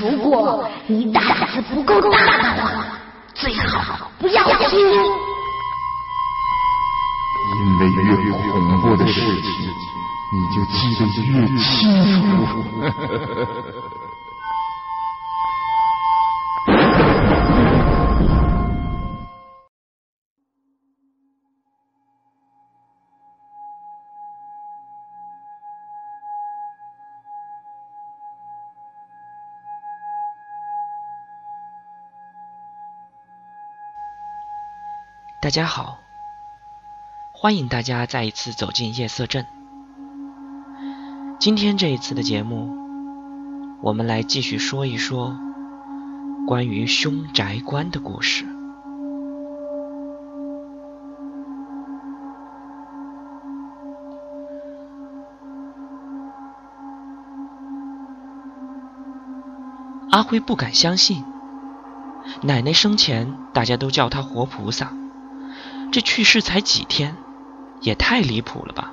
如果你胆子不够大的话，最好不要听。因为越恐怖的事情，你就记得越清楚。大家好，欢迎大家再一次走进夜色镇。今天这一次的节目，我们来继续说一说关于凶宅关的故事。阿辉不敢相信，奶奶生前大家都叫她活菩萨。这去世才几天，也太离谱了吧！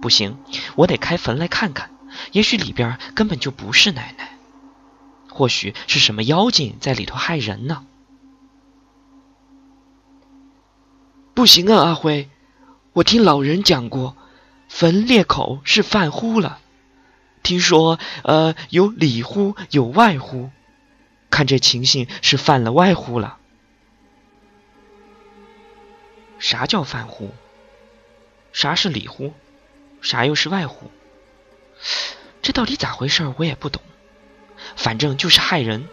不行，我得开坟来看看，也许里边根本就不是奶奶，或许是什么妖精在里头害人呢。不行啊，阿辉，我听老人讲过，坟裂口是犯乎了。听说，呃，有里乎，有外乎，看这情形是犯了外乎了。啥叫饭乎？啥是里乎？啥又是外乎？这到底咋回事？我也不懂。反正就是害人。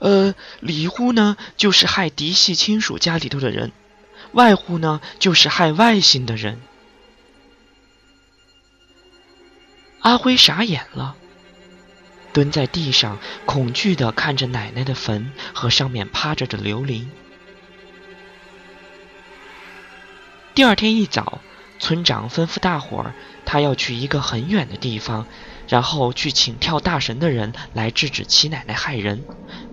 呃，里乎呢，就是害嫡系亲属家里头的人；外乎呢，就是害外姓的人。阿辉傻眼了，蹲在地上，恐惧的看着奶奶的坟和上面趴着的刘玲。第二天一早，村长吩咐大伙儿，他要去一个很远的地方，然后去请跳大神的人来制止七奶奶害人，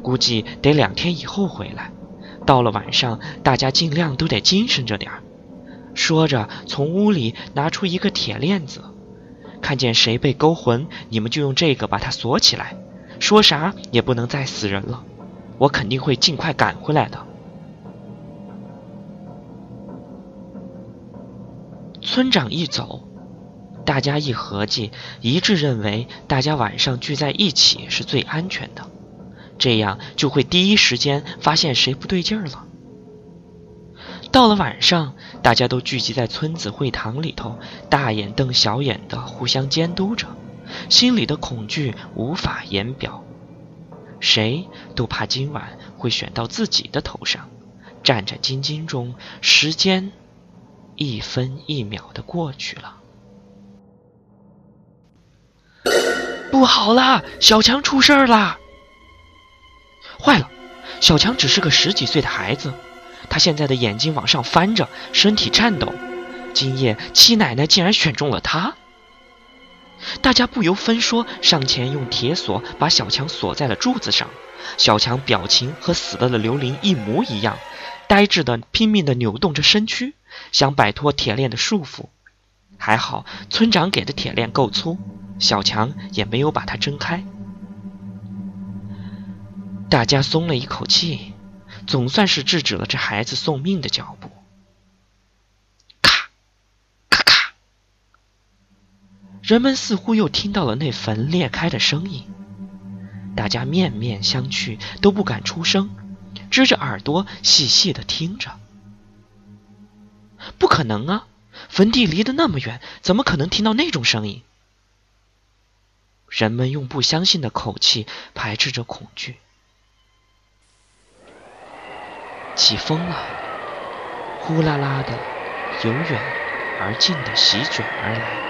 估计得两天以后回来。到了晚上，大家尽量都得精神着点儿。说着，从屋里拿出一个铁链子，看见谁被勾魂，你们就用这个把他锁起来，说啥也不能再死人了。我肯定会尽快赶回来的。村长一走，大家一合计，一致认为大家晚上聚在一起是最安全的，这样就会第一时间发现谁不对劲儿了。到了晚上，大家都聚集在村子会堂里头，大眼瞪小眼的互相监督着，心里的恐惧无法言表，谁都怕今晚会选到自己的头上，战战兢兢中，时间。一分一秒的过去了，不好啦！小强出事儿啦！坏了，小强只是个十几岁的孩子，他现在的眼睛往上翻着，身体颤抖。今夜七奶奶竟然选中了他，大家不由分说上前用铁锁把小强锁在了柱子上。小强表情和死了的刘玲一模一样，呆滞的拼命的扭动着身躯。想摆脱铁链的束缚，还好村长给的铁链够粗，小强也没有把它挣开。大家松了一口气，总算是制止了这孩子送命的脚步。咔，咔咔，人们似乎又听到了那坟裂开的声音，大家面面相觑，都不敢出声，支着耳朵细细的听着。不可能啊！坟地离得那么远，怎么可能听到那种声音？人们用不相信的口气排斥着恐惧。起风了，呼啦啦的，由远而近的席卷而来。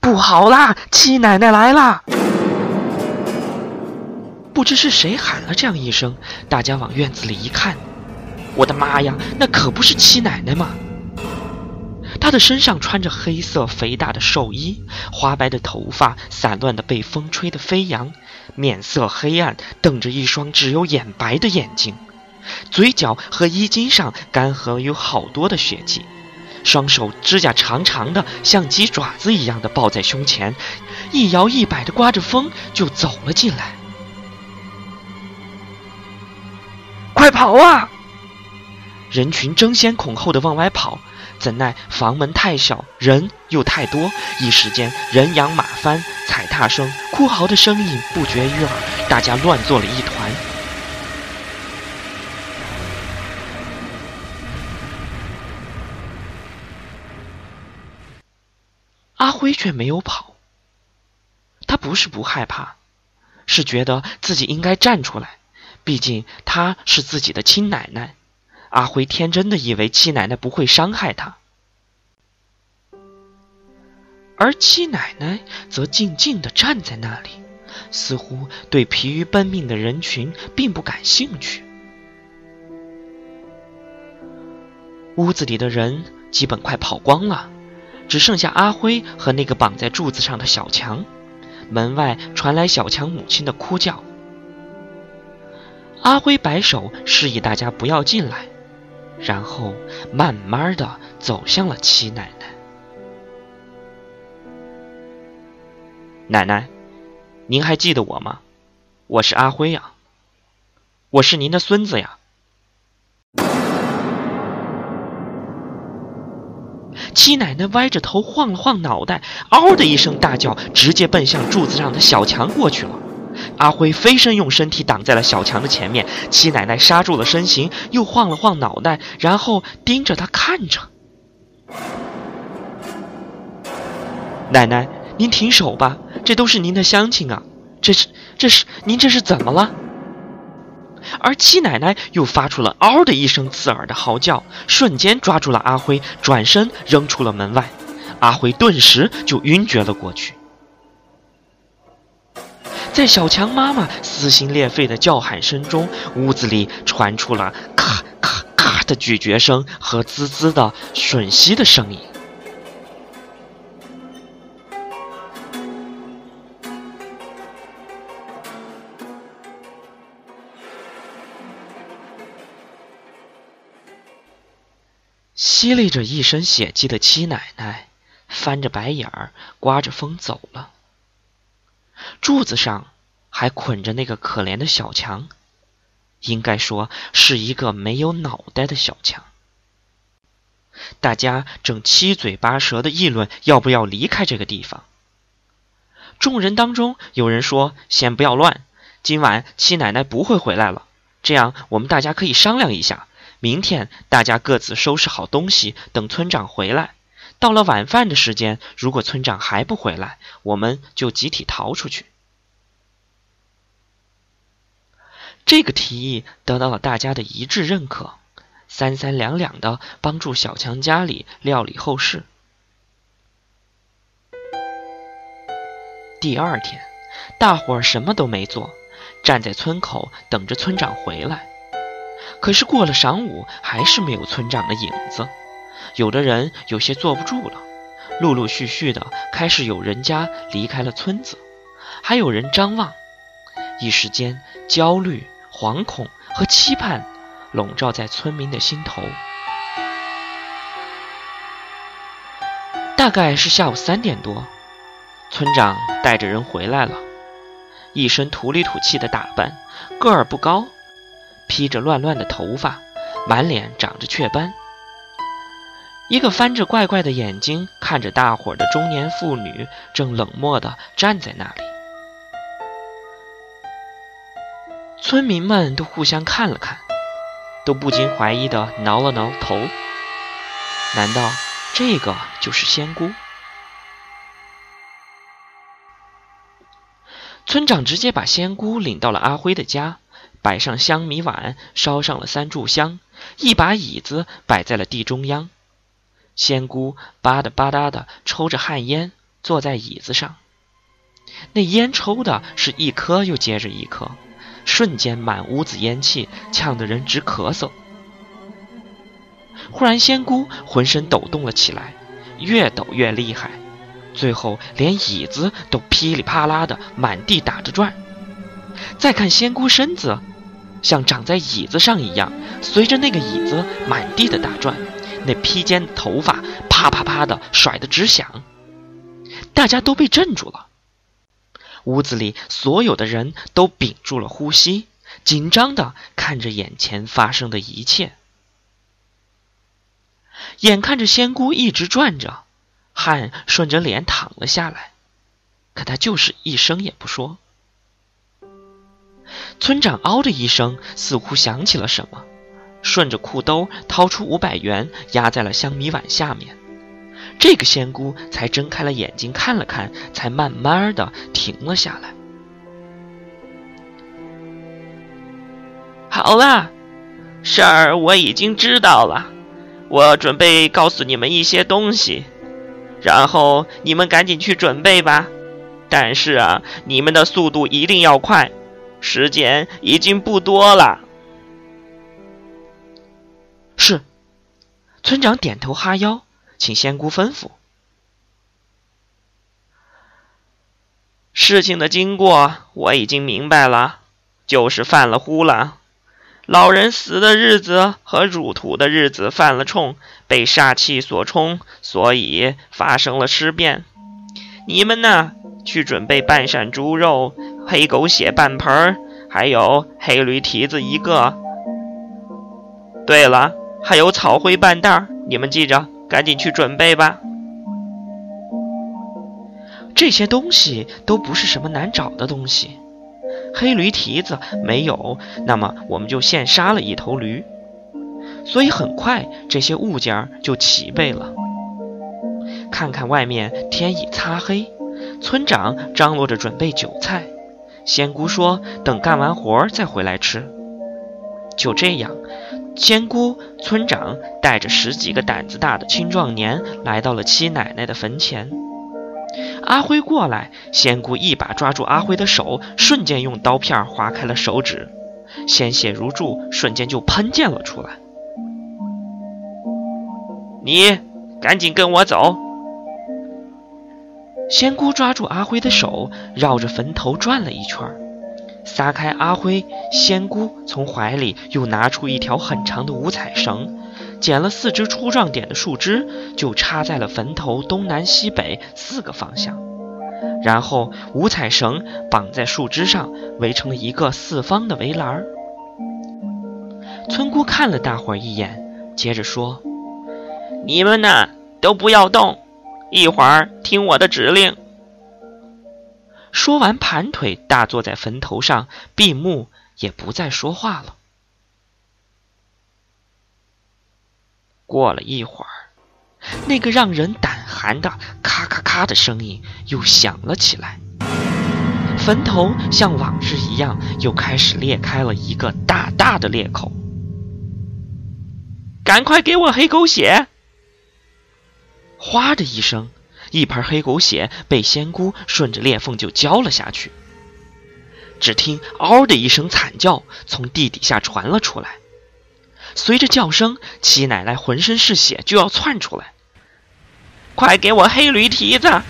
不好啦！七奶奶来啦！不知是谁喊了这样一声，大家往院子里一看，我的妈呀，那可不是七奶奶吗？她的身上穿着黑色肥大的寿衣，花白的头发散乱的被风吹得飞扬，面色黑暗，瞪着一双只有眼白的眼睛，嘴角和衣襟上干涸有好多的血迹，双手指甲长长的，像鸡爪子一样的抱在胸前，一摇一摆的刮着风就走了进来。快跑啊！人群争先恐后的往外跑，怎奈房门太小，人又太多，一时间人仰马翻，踩踏声、哭嚎的声音不绝于耳，大家乱作了一团。阿辉却没有跑，他不是不害怕，是觉得自己应该站出来，毕竟他是自己的亲奶奶。阿辉天真的以为七奶奶不会伤害他，而七奶奶则静静的站在那里，似乎对疲于奔命的人群并不感兴趣。屋子里的人基本快跑光了，只剩下阿辉和那个绑在柱子上的小强。门外传来小强母亲的哭叫。阿辉摆手示意大家不要进来。然后慢慢的走向了七奶奶。奶奶，您还记得我吗？我是阿辉呀，我是您的孙子呀。七奶奶歪着头晃了晃脑袋，嗷的一声大叫，直接奔向柱子上的小强过去了。阿辉飞身用身体挡在了小强的前面，七奶奶刹住了身形，又晃了晃脑袋，然后盯着他看着。奶奶，您停手吧，这都是您的乡亲啊！这是，这是您这是怎么了？而七奶奶又发出了嗷的一声刺耳的嚎叫，瞬间抓住了阿辉，转身扔出了门外。阿辉顿时就晕厥了过去。在小强妈妈撕心裂肺的叫喊声中，屋子里传出了咔咔咔的咀嚼声和滋滋的吮吸的声音。吸了着一身血迹的七奶奶，翻着白眼儿，刮着风走了。柱子上还捆着那个可怜的小强，应该说是一个没有脑袋的小强。大家正七嘴八舌的议论要不要离开这个地方。众人当中有人说：“先不要乱，今晚七奶奶不会回来了。这样我们大家可以商量一下，明天大家各自收拾好东西，等村长回来。”到了晚饭的时间，如果村长还不回来，我们就集体逃出去。这个提议得到了大家的一致认可，三三两两的帮助小强家里料理后事。第二天，大伙儿什么都没做，站在村口等着村长回来。可是过了晌午，还是没有村长的影子。有的人有些坐不住了，陆陆续续的开始有人家离开了村子，还有人张望。一时间，焦虑、惶恐和期盼笼罩在村民的心头。大概是下午三点多，村长带着人回来了，一身土里土气的打扮，个儿不高，披着乱乱的头发，满脸长着雀斑。一个翻着怪怪的眼睛看着大伙的中年妇女，正冷漠地站在那里。村民们都互相看了看，都不禁怀疑地挠了挠头。难道这个就是仙姑？村长直接把仙姑领到了阿辉的家，摆上香米碗，烧上了三炷香，一把椅子摆在了地中央。仙姑吧嗒吧嗒的抽着旱烟，坐在椅子上。那烟抽的是一颗又接着一颗，瞬间满屋子烟气，呛得人直咳嗽。忽然，仙姑浑身抖动了起来，越抖越厉害，最后连椅子都噼里啪啦的满地打着转。再看仙姑身子，像长在椅子上一样，随着那个椅子满地的打转。披肩头发啪啪啪的甩得直响。大家都被镇住了。屋子里所有的人都屏住了呼吸，紧张的看着眼前发生的一切。眼看着仙姑一直转着，汗顺着脸淌了下来，可他就是一声也不说。村长嗷的一声，似乎想起了什么，顺着裤兜掏出五百元，压在了香米碗下面。这个仙姑才睁开了眼睛，看了看，才慢慢的停了下来。好了，事儿我已经知道了，我准备告诉你们一些东西，然后你们赶紧去准备吧。但是啊，你们的速度一定要快，时间已经不多了。村长点头哈腰。请仙姑吩咐。事情的经过我已经明白了，就是犯了呼了。老人死的日子和入土的日子犯了冲，被煞气所冲，所以发生了尸变。你们呢，去准备半扇猪肉、黑狗血半盆儿，还有黑驴蹄子一个。对了，还有草灰半袋儿，你们记着。赶紧去准备吧！这些东西都不是什么难找的东西。黑驴蹄子没有，那么我们就现杀了一头驴。所以很快这些物件就齐备了。看看外面天已擦黑，村长张罗着准备酒菜。仙姑说：“等干完活再回来吃。”就这样。仙姑村长带着十几个胆子大的青壮年来到了七奶奶的坟前。阿辉过来，仙姑一把抓住阿辉的手，瞬间用刀片划开了手指，鲜血如注，瞬间就喷溅了出来。你赶紧跟我走！仙姑抓住阿辉的手，绕着坟头转了一圈。撒开阿辉，仙姑从怀里又拿出一条很长的五彩绳，剪了四只粗壮点的树枝，就插在了坟头东南西北四个方向。然后五彩绳绑在树枝上，围成了一个四方的围栏。村姑看了大伙儿一眼，接着说：“你们呢，都不要动，一会儿听我的指令。”说完，盘腿大坐在坟头上，闭目，也不再说话了。过了一会儿，那个让人胆寒的咔咔咔的声音又响了起来，坟头像往日一样，又开始裂开了一个大大的裂口。赶快给我黑狗血！哗的一声。一盆黑狗血被仙姑顺着裂缝就浇了下去。只听“嗷”的一声惨叫从地底下传了出来，随着叫声，七奶奶浑身是血，就要窜出来。快给我黑驴蹄子！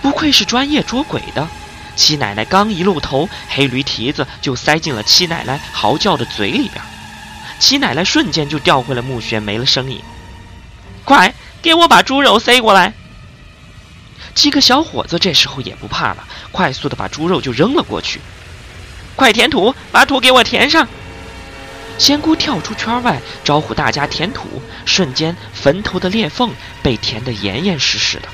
不愧是专业捉鬼的，七奶奶刚一露头，黑驴蹄子就塞进了七奶奶嚎叫的嘴里边。七奶奶瞬间就掉回了墓穴，没了声音。给我把猪肉塞过来！几个小伙子这时候也不怕了，快速的把猪肉就扔了过去。快填土，把土给我填上！仙姑跳出圈外，招呼大家填土。瞬间，坟头的裂缝被填得严严实实的。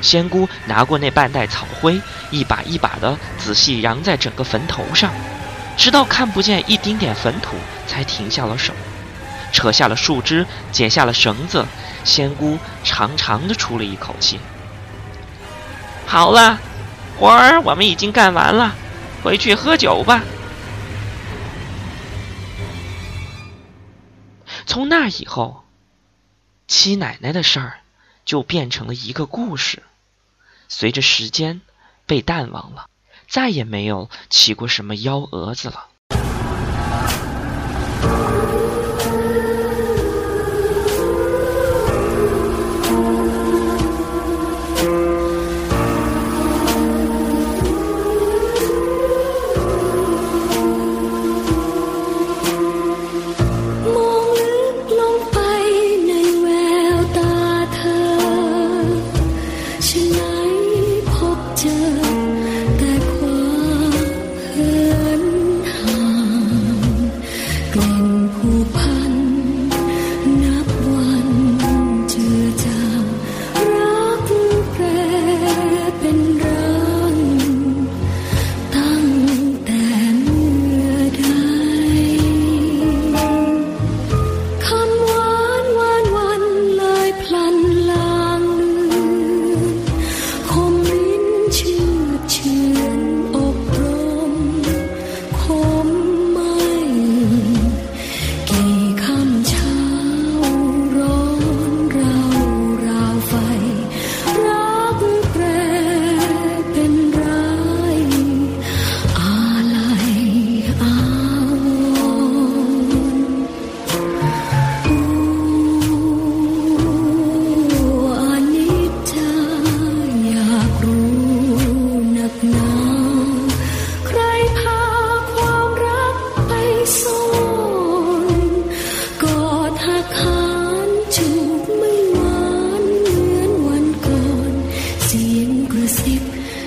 仙姑拿过那半袋草灰，一把一把的仔细扬在整个坟头上，直到看不见一丁点坟土，才停下了手。扯下了树枝，解下了绳子，仙姑长长的出了一口气。好了，活儿我们已经干完了，回去喝酒吧。从那以后，七奶奶的事儿就变成了一个故事，随着时间被淡忘了，再也没有起过什么幺蛾子了。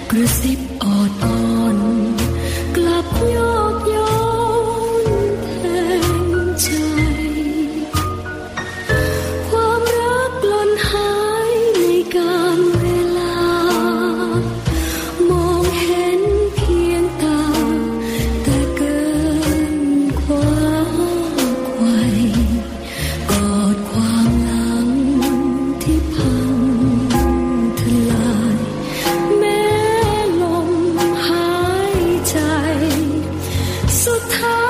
Gresip on on ใจ สุดท้าย